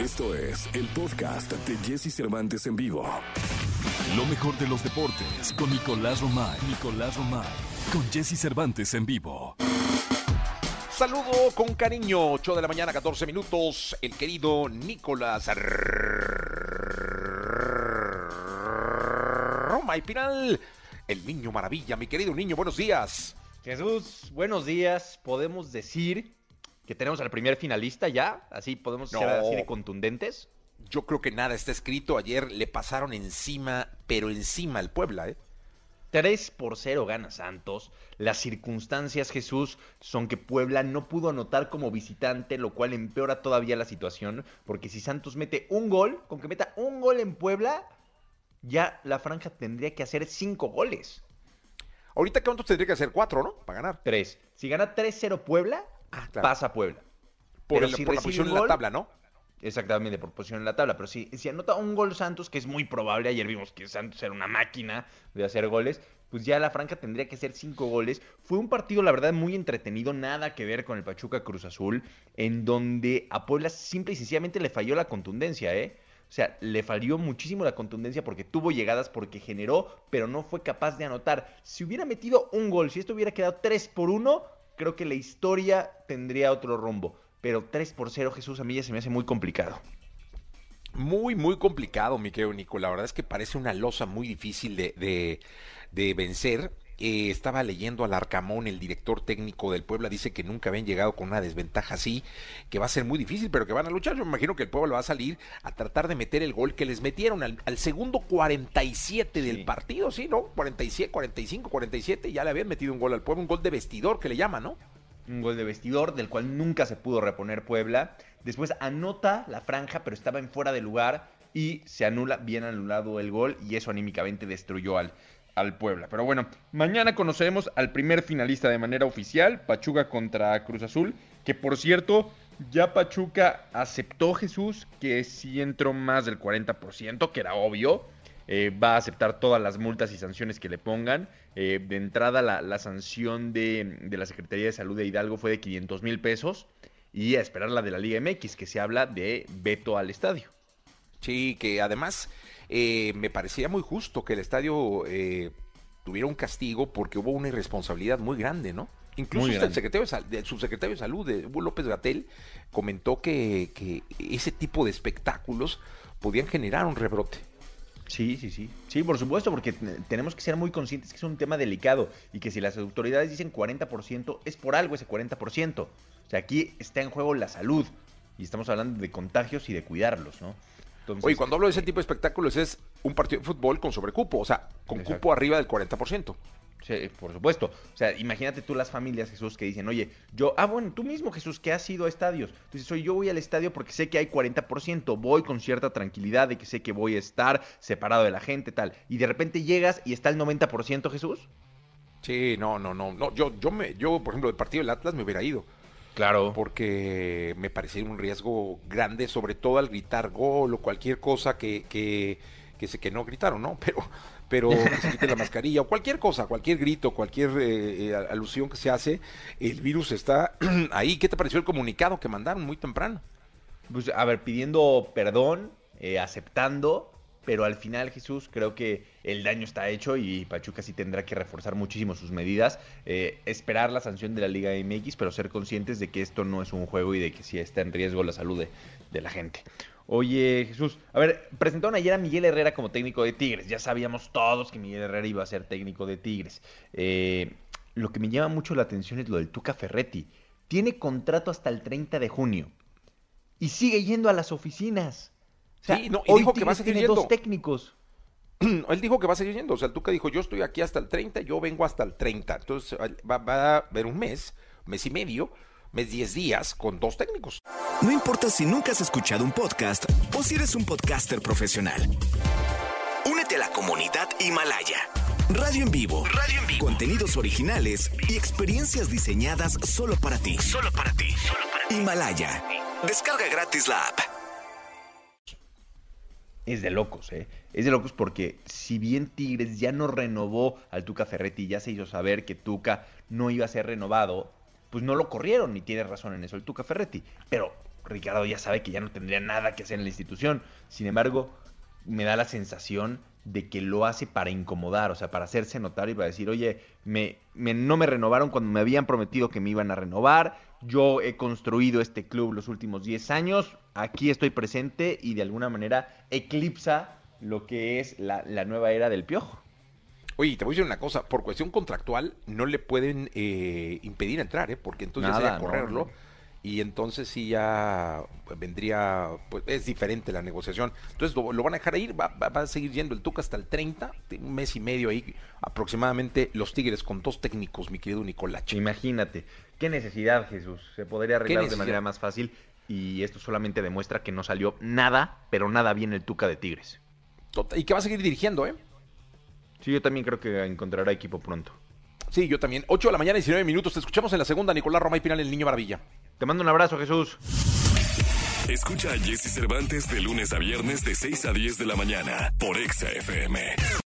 Esto es el podcast de Jesse Cervantes en vivo. Lo mejor de los deportes con Nicolás Romay. Nicolás Romay. Con Jesse Cervantes en vivo. Saludo con cariño, 8 de la mañana, 14 minutos, el querido Nicolás Romay Pinal, el niño maravilla, mi querido niño, buenos días. Jesús, buenos días. Podemos decir que tenemos al primer finalista ya, así podemos ser así de contundentes. Yo creo que nada está escrito, ayer le pasaron encima, pero encima al Puebla, ¿eh? 3 por 0 gana Santos. Las circunstancias, Jesús, son que Puebla no pudo anotar como visitante, lo cual empeora todavía la situación, porque si Santos mete un gol, con que meta un gol en Puebla, ya la franja tendría que hacer 5 goles. Ahorita cuántos tendría que hacer cuatro, ¿no? Para ganar. 3. Si gana 3-0 Puebla, Ah, claro. pasa Puebla. Por, Pero el- si por la posición en la tabla, ¿no? Exactamente, por posición en la tabla. Pero si, si anota un gol Santos, que es muy probable, ayer vimos que Santos era una máquina de hacer goles, pues ya la Franca tendría que hacer cinco goles. Fue un partido, la verdad, muy entretenido, nada que ver con el Pachuca Cruz Azul, en donde a Puebla simple y sencillamente le falló la contundencia, ¿eh? O sea, le falló muchísimo la contundencia porque tuvo llegadas, porque generó, pero no fue capaz de anotar. Si hubiera metido un gol, si esto hubiera quedado 3 por 1, creo que la historia tendría otro rumbo. Pero 3 por 0, Jesús, a mí ya se me hace muy complicado. Muy, muy complicado, mi querido Nico. La verdad es que parece una losa muy difícil de, de- de vencer. Eh, estaba leyendo al Arcamón, el director técnico del Puebla, dice que nunca habían llegado con una desventaja así, que va a ser muy difícil, pero que van a luchar. Yo me imagino que el Puebla va a salir a tratar de meter el gol que les metieron al, al segundo 47 del Sí. partido, ¿sí? ¿No? 47, 45, 47, ya le habían metido un gol al Puebla, un gol de vestidor que le llaman, ¿no? un gol de vestidor del cual nunca se pudo reponer Puebla. Después anota la franja, pero estaba en fuera de lugar y se anula, bien anulado el gol y eso anímicamente destruyó al, al Puebla. Pero bueno, mañana conoceremos al primer finalista de manera oficial, Pachuca contra Cruz Azul, que por cierto, ya Pachuca aceptó Jesús que sí entró más del 40%, que era obvio. Eh, va a aceptar todas las multas y sanciones que le pongan. Eh, de entrada, la, la sanción de, de la Secretaría de Salud de Hidalgo fue de 500 mil pesos. Y a esperar la de la Liga MX, que se habla de veto al estadio. Sí, que además eh, me parecía muy justo que el estadio eh, tuviera un castigo porque hubo una irresponsabilidad muy grande, ¿no? Incluso el, secretario de, el subsecretario de Salud, de Hugo López Gatel, comentó que, que ese tipo de espectáculos podían generar un rebrote. Sí, sí, sí. Sí, por supuesto, porque te- tenemos que ser muy conscientes que es un tema delicado y que si las autoridades dicen 40%, es por algo ese 40%. O sea, aquí está en juego la salud y estamos hablando de contagios y de cuidarlos, ¿no? Entonces, Oye, cuando hablo de ese tipo de espectáculos es un partido de fútbol con sobrecupo, o sea, con Exacto. cupo arriba del 40%. Sí, por supuesto. O sea, imagínate tú las familias, Jesús, que dicen, oye, yo, ah, bueno, tú mismo, Jesús, que has ido a estadios. Dices, oye, yo voy al estadio porque sé que hay 40%, voy con cierta tranquilidad de que sé que voy a estar separado de la gente, tal. Y de repente llegas y está el 90%, Jesús. Sí, no, no, no, no. Yo, yo me, yo, por ejemplo, del partido del Atlas me hubiera ido. Claro. porque me parecía un riesgo grande, sobre todo al gritar gol o cualquier cosa que, que, que, se, que no gritaron, ¿no? Pero, pero que se quite la mascarilla o cualquier cosa, cualquier grito, cualquier eh, eh, alusión que se hace, el virus está ahí. ¿Qué te pareció el comunicado que mandaron muy temprano? Pues, a ver, pidiendo perdón, eh, aceptando, pero al final, Jesús, creo que el daño está hecho y Pachuca sí tendrá que reforzar muchísimo sus medidas, eh, esperar la sanción de la Liga MX, pero ser conscientes de que esto no es un juego y de que sí está en riesgo la salud de, la gente. Oye, Jesús, a ver, presentaron ayer a Miguel Herrera como técnico de Tigres. Ya sabíamos todos que Miguel Herrera iba a ser técnico de Tigres. Eh, lo que me llama mucho la atención es lo del Tuca Ferretti. Tiene contrato hasta el 30 de junio y sigue yendo a las oficinas. O sea, Sí, no, y hoy dijo que va a seguir tiene yendo. dos técnicos. Él dijo que va a seguir yendo, o sea, el Tuca dijo, yo estoy aquí hasta el 30, yo vengo hasta el 30. Entonces va, va a haber un mes, mes y medio, mes 10 días con dos técnicos. No importa si nunca has escuchado un podcast o si eres un podcaster profesional. Únete a la comunidad Himalaya. Radio en vivo. Radio en vivo. Contenidos originales y experiencias diseñadas solo para ti. Solo para ti. Himalaya. Descarga gratis la app. Es de locos, ¿eh? Es de locos porque si bien Tigres ya no renovó al Tuca Ferretti, ya se hizo saber que Tuca no iba a ser renovado, pues no lo corrieron y tiene razón en eso el Tuca Ferretti. Pero Ricardo ya sabe que ya no tendría nada que hacer en la institución. Sin embargo, me da la sensación de que lo hace para incomodar, o sea, para hacerse notar y para decir, oye, me, me, no me renovaron cuando me habían prometido que me iban a renovar, yo he construido este club los últimos 10 años, aquí estoy presente y de alguna manera eclipsa lo que es la, la nueva era del piojo. Oye, te voy a decir una cosa, por cuestión contractual no le pueden eh, impedir entrar, ¿eh? porque entonces Nada, sería no, correrlo. no. Y entonces sí ya vendría, pues es diferente la negociación. Entonces lo, lo van a dejar ir, va, va- va a seguir yendo el Tuca hasta el 30, un mes y medio ahí aproximadamente los Tigres con dos técnicos, mi querido Nicolache. Imagínate, qué necesidad, Jesús. Se podría arreglar de manera más fácil y esto solamente demuestra que no salió nada, pero nada bien el Tuca de Tigres. Tota- Y que va a seguir dirigiendo, ¿eh? Sí, yo también creo que encontrará equipo pronto. Sí, yo también. 8 de la mañana, 19 minutos. Te escuchamos en la segunda, Nicolás Roma y Pinal, el Niño Maravilla. Te mando un abrazo, Jesús. Escucha a Jesse Cervantes de lunes a viernes de 6 a 10 de la mañana por Exa FM.